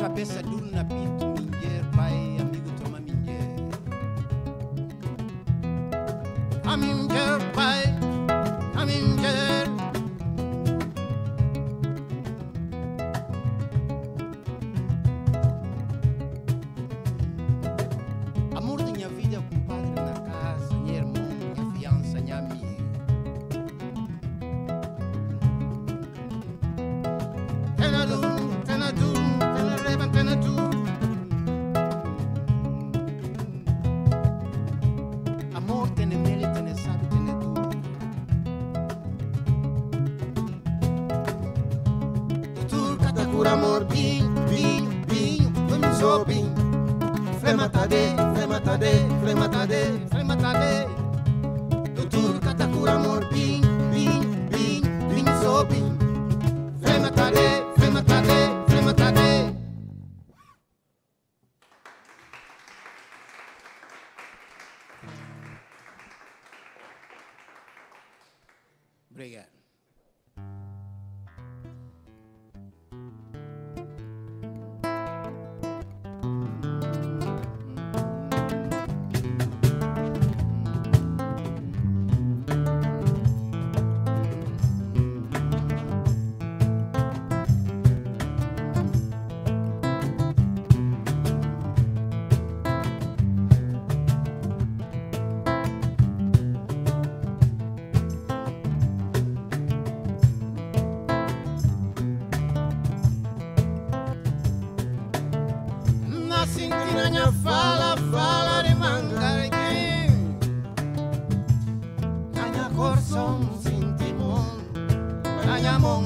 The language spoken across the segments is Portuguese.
cabeça duro na pito, Corbi, bi, bi, wimzo bi. Frematade, frematade, frematade, frematade. Tutur katakura amor.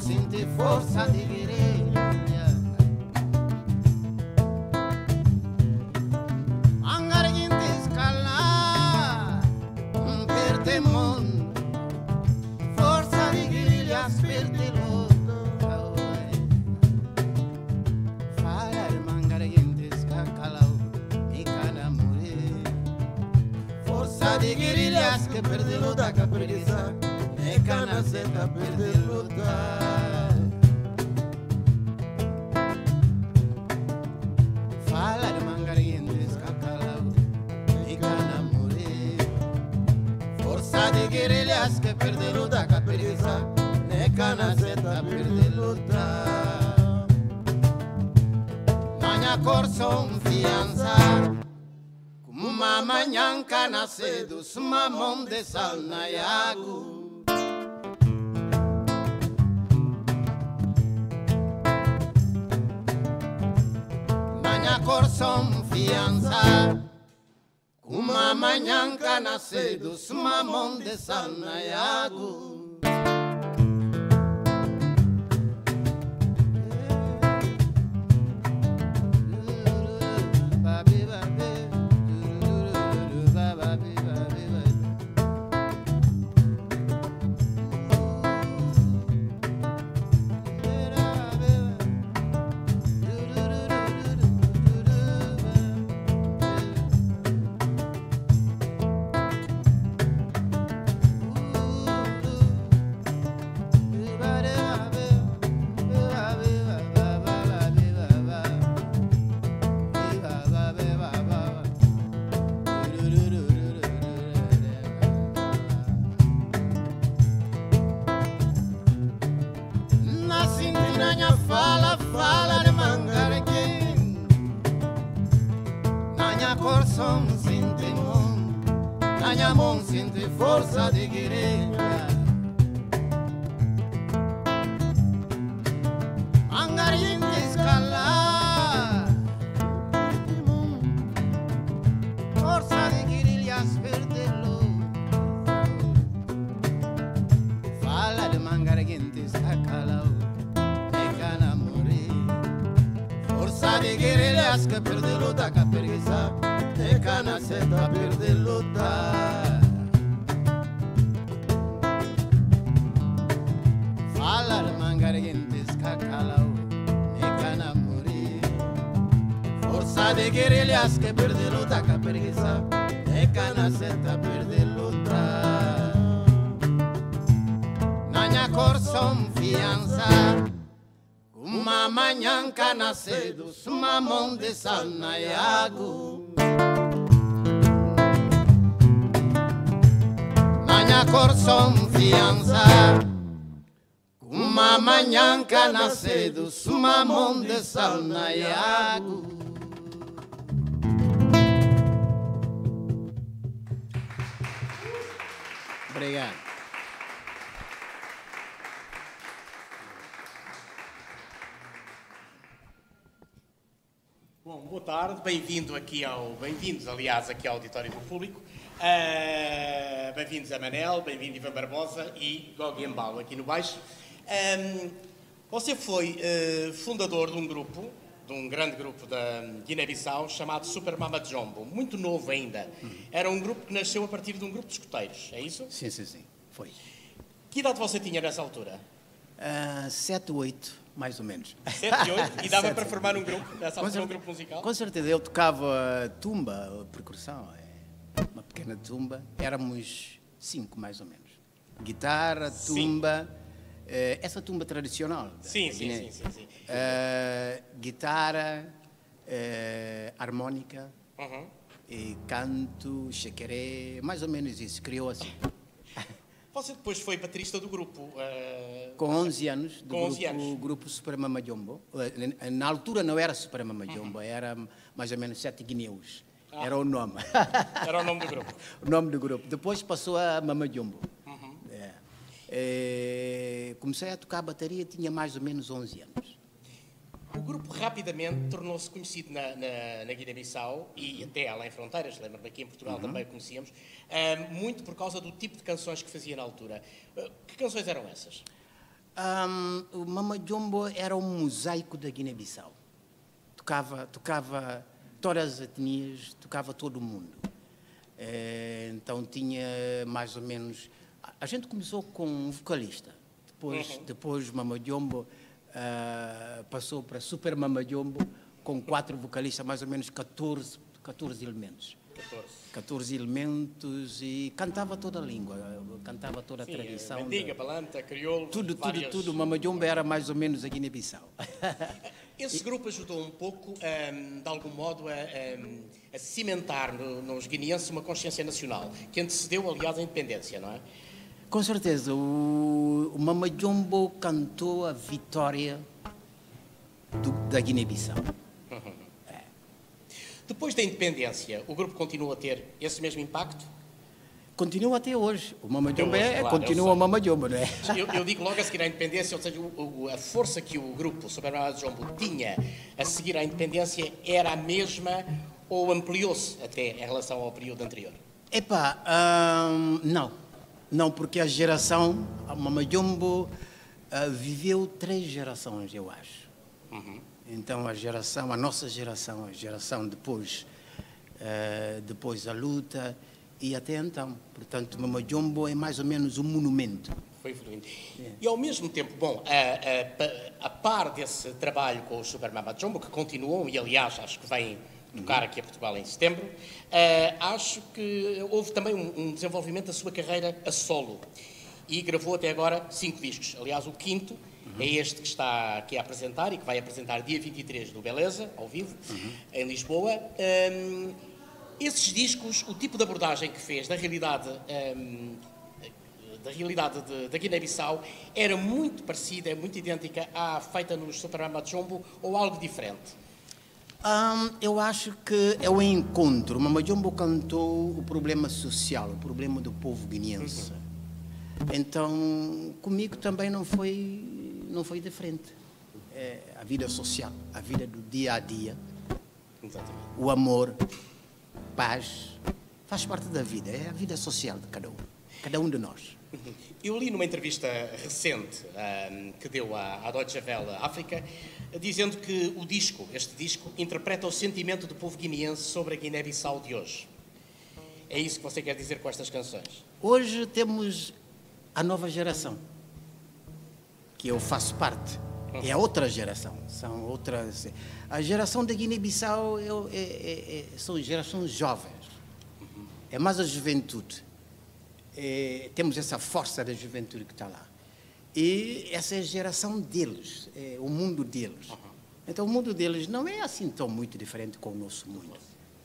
Sente força de guerreira Mangarguim te escala Um perde mão Força de guerrilhas perde lodo Fala mangarguentes cacalau e canamure Força de guerrilhas que perdeu da capriza E cana seta perder lutar. adigirilyaske perdiluda kapirisa nekanaseta perdiluda manya korson fianza. Kumumama monde sumamonde salna yagu Corson fianza. Uma manhã cana cedo, uma mão de Na minha mão sente força de guerreira Mangarim escalar. Força de guerrilhas perdê-lo Fala de mangareguentes cacalau E cana morrer Força de guerrilhas que perde luta que preguiça E cana seta perde ካላው ኔካና ሙሪ ፎርሳ ደጌሬሊያስ ከብርድሉታ ከብርጊሳ ኔካና ሴታ ብርድሉታ ናኛ ኮርሶም ፊያንሳ ጉማ ማኛንካና ሴዱ ስማ ሞንዴሳና ያጉ Naña corson fianza. Uma manhã cana cedo Uma mão de sal na iago Obrigado. Bom, boa tarde, bem-vindo aqui ao, bem-vindos, aliás, aqui ao auditório do público. Ah, bem-vindos a Manel, bem-vindo Ivan Barbosa e Gogi Embalo aqui no baixo. Ahm, você foi eh, fundador de um grupo, de um grande grupo da Guiné-Bissau chamado Super Mama Jumbo, muito novo ainda. Era um grupo que nasceu a partir de um grupo de escuteiros, é isso? Sim, sim, sim. Foi. Que idade você tinha nessa altura? Uh, sete, oito, mais ou menos. 7 e 8? E dava Sete. para formar um grupo, nessa altura, um grupo musical? Com certeza, eu tocava tumba, percussão, é, uma pequena tumba. Éramos cinco, mais ou menos. Guitarra, tumba, essa tumba tradicional. Sim, sim, sim, sim, sim. Eh, guitarra, eh, harmónica, Uhum. e canto, chequeré, mais ou menos isso, criou assim. Você depois foi baterista do grupo. eh, Com 11 anos, do Com 11 grupo, anos. grupo Suprema. Eh, Na altura não era Suprema Jumbo, era mais ou menos Sete Guineus. Ah. Era o nome. era o nome do grupo. o nome do grupo. Depois passou a Mama Jumbo. É. Eh, comecei a tocar bateria, tinha mais ou menos 11 anos. O grupo rapidamente tornou-se conhecido na, na, na Guiné-Bissau e até além fronteiras, lembro-me aqui em Portugal também o conhecíamos, ah, muito por causa do tipo de canções que fazia na altura. Ah, que canções eram essas? Ahm, o Mama Jumbo era um mosaico da Guiné-Bissau. Tocava, tocava todas as etnias, tocava todo mundo. Eh, então tinha mais ou menos. A- gente começou com um vocalista. Depois, depois o Mama Jumbo ah, passou para Super Mama Jumbo com quatro vocalistas, mais ou menos 14, 14 elementos. 14. 14 elementos e cantava toda a língua, cantava toda a Sim, tradição. Mendiga, da- Balanta, Crioulo. Tudo, tudo, várias... tudo. Mamajomba era mais ou menos a Guiné-Bissau. Esse grupo ajudou um pouco, ahm, de algum modo, a, ahm, a cimentar no- nos guineenses uma consciência nacional, que antecedeu, aliás, a independência, não é? Com certeza, o, o Mamajombo cantou a vitória do- da Guiné-Bissau. Depois da independência, o grupo continua a ter esse mesmo impacto? Continua até hoje. O Mamajombo Até hoje, é, claro, continua o Mamajombo, não é? Eu, eu digo logo a seguir à independência, ou seja, o- o- a força que o grupo Superman Jombo tinha a seguir à independência era a mesma ou ampliou-se até em relação ao período anterior? Epá, ahn, não. Não, porque a geração, a Mamajombo ah, viveu três gerações, eu acho. Então a geração, a nossa geração, a geração depois, eh, depois a luta e até então. Portanto, Mamajombo é mais ou menos um monumento. Foi evoluindo. E ao mesmo tempo, bom, a, a, a par desse trabalho com o Super Mama Jumbo, que continuam, e aliás acho que vêm tocar aqui a Portugal em setembro, eh, acho que houve também um, um desenvolvimento da sua carreira a solo. E gravou até agora cinco discos. Aliás, o quinto é este que está aqui a apresentar e que vai apresentar dia 23 do Beleza, ao vivo, em Lisboa. Hum, esses discos, o tipo de abordagem que fez da realidade hum, da realidade de- da Guiné-Bissau era muito parecida, é muito idêntica à feita nos Superama Jumbo ou algo diferente? Ahn, eu acho que é o encontro. O Mamajombo cantou o problema social, o problema do povo guineense. Então, comigo também não foi, não foi diferente. É a vida social, a vida do dia a dia, Exatamente. o amor, paz, faz parte da vida. É a vida social de cada um, cada um de nós. Eu li numa entrevista recente ahm, que deu à, à Deutsche Welle África, dizendo que o disco, este disco, interpreta o sentimento do povo guineense sobre a Guiné-Bissau de hoje. É isso que você quer dizer com estas canções? Hoje temos a nova geração, que eu faço parte. É a outra geração, são outras. A geração da Guiné-Bissau é, é- é- são gerações jovens, é mais a juventude. É, temos essa força da juventude que está lá. E essa é a geração deles, é o mundo deles. Então o mundo deles não é assim tão muito diferente com o nosso mundo.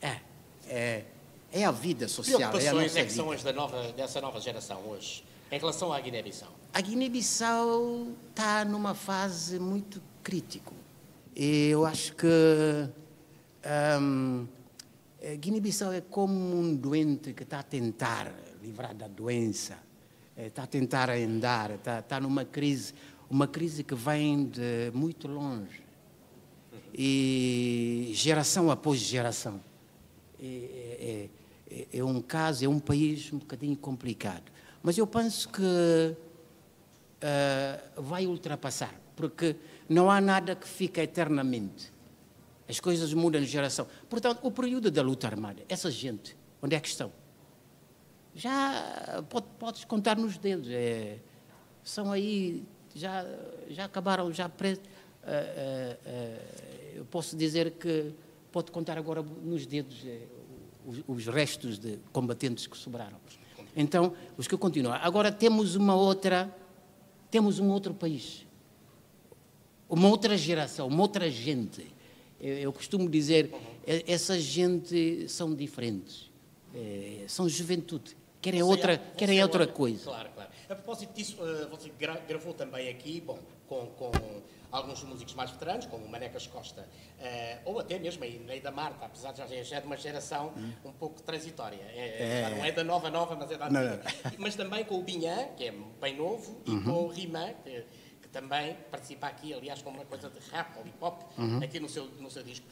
É, é, é a vida social, é a nossa é que são as da nova, dessa nova geração hoje, em relação à Guiné-Bissau? A Guiné-Bissau está numa fase muito crítica. E eu acho que hum, a Guiné-Bissau é como um doente que está a tentar livrar da doença, está a tentar andar, está, está numa crise, uma crise que vem de muito longe. E geração após geração. É, é- é- é um caso, é um país um bocadinho complicado. Mas eu penso que ah, vai ultrapassar, porque não há nada que fica eternamente. As coisas mudam de geração. Portanto, o período da luta armada, essa gente, onde é que estão? Já pode, podes contar nos dedos. é, são aí, já, já acabaram, já. Ah, ah, ah, eu posso dizer que pode contar agora nos dedos é, os, os restos de combatentes que sobraram. Então, os que continuam. Agora temos uma outra, temos um outro país, uma outra geração, uma outra gente. Eu, eu costumo dizer, e- essa gente são diferentes, Eh, são juventude, querem outra, querem outra olha- coisa. Claro, claro. A propósito disso, eh, você gra- gravou também aqui, bom, com, com alguns músicos mais veteranos, como o Manecas Costa, eh, ou até mesmo a Ineida Marta, apesar de já, é de uma geração um pouco transitória. É, já não é da nova nova, mas é da antiga. Mas também com o Binhã, que é bem novo, e com o Rimã, que, que também participa aqui, aliás, com uma coisa de rap ou hip hop, aqui no seu, no seu disco.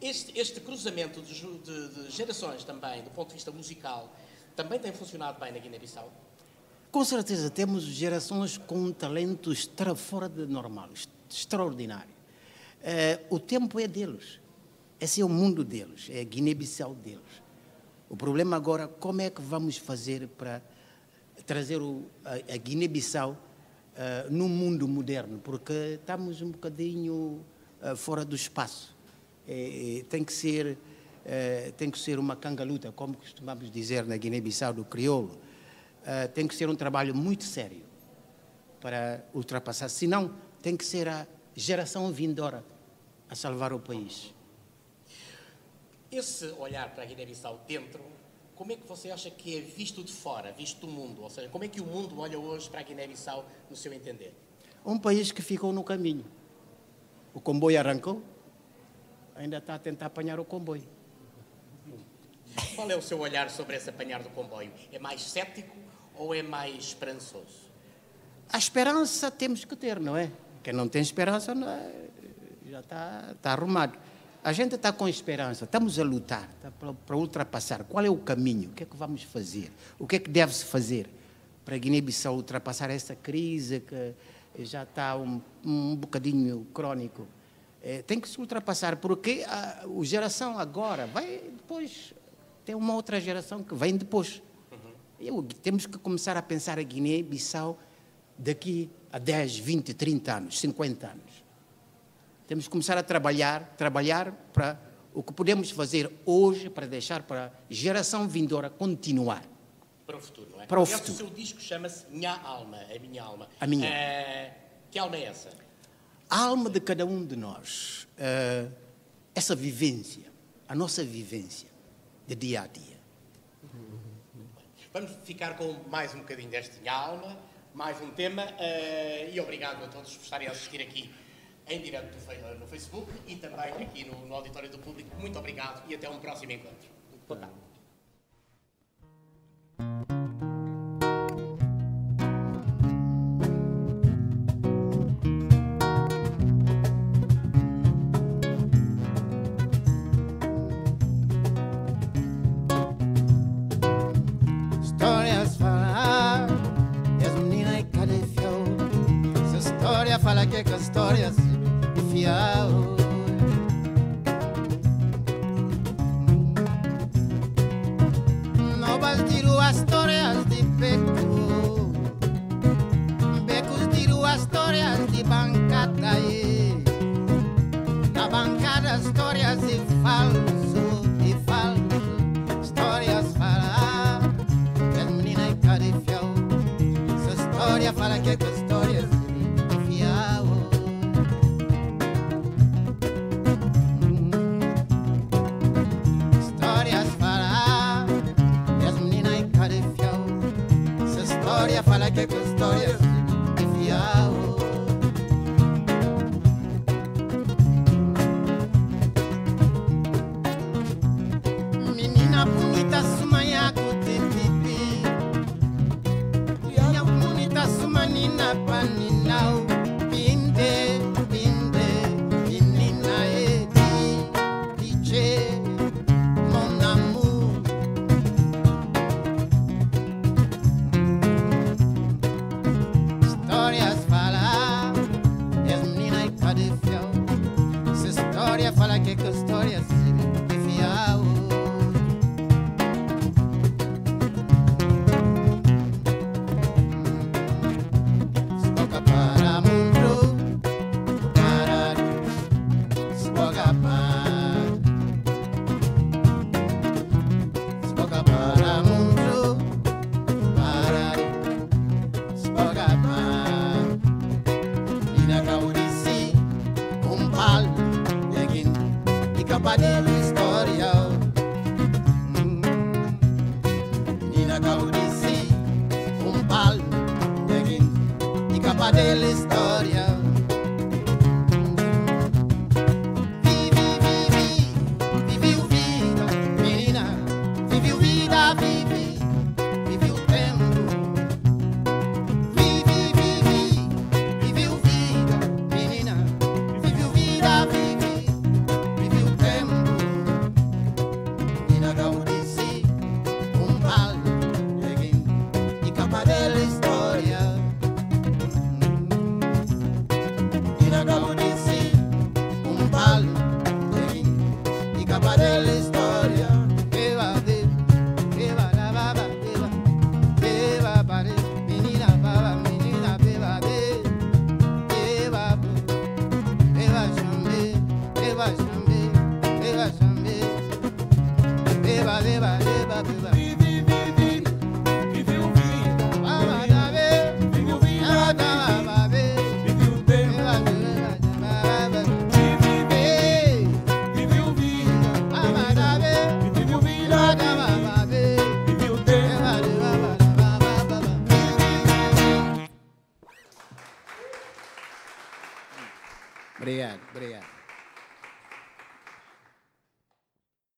Este, este cruzamento de, de- de gerações também, do ponto de vista musical, também tem funcionado bem na Guiné-Bissau? Com certeza temos gerações com um talento extra, fora de normal, extraordinário. Eh, o tempo é deles. Esse é o mundo deles, é a Guiné-Bissau deles. O problema agora, como é que vamos fazer para trazer o, a, a Guiné-Bissau eh, no mundo moderno? Porque estamos um bocadinho eh, fora do espaço. Eh, tem que ser eh, tem que ser uma cangaluta, como costumamos dizer na Guiné-Bissau do crioulo. Eh, tem que ser um trabalho muito sério para ultrapassar. Senão, tem que ser a geração vindoura a salvar o país. Esse olhar para a Guiné-Bissau dentro, como é que você acha que é visto de fora, visto do mundo? Ou seja, como é que o mundo olha hoje para a Guiné-Bissau, no seu entender? Um país que ficou no caminho. O comboio arrancou, ainda está a tentar apanhar o comboio. Qual é o seu olhar sobre esse apanhar do comboio? É mais cético ou é mais esperançoso? A esperança temos que ter, não é? Quem não tem esperança não é, já está, está arrumado. A gente está com esperança, estamos a lutar tá, para, para ultrapassar. Qual é o caminho? O que é que vamos fazer? O que é que deve-se fazer para a Guiné-Bissau ultrapassar essa crise que já está um, um bocadinho crônico? É, tem que se ultrapassar, porque a, a geração agora vai depois, tem uma outra geração que vem depois. Eu, temos que começar a pensar a Guiné-Bissau daqui a 10, 20, 30 anos, 50 anos. Temos que começar a trabalhar, trabalhar para o que podemos fazer hoje para deixar para a geração vindoura continuar. Para o futuro, não é? Para o futuro. seu disco chama-se Minha Alma, a minha alma. A minha. Eh, que alma é essa? A alma de cada um de nós, eh, essa vivência, a nossa vivência de dia a dia. Vamos ficar com mais um bocadinho deste Minha Alma, mais um tema, eh, e obrigado a todos por estarem a assistir aqui em direto no Facebook e também aqui no, no auditório do público. Muito obrigado e até um próximo encontro. Boa tarde. História fala que é que histórias de fiel. Não tiro as histórias de fala que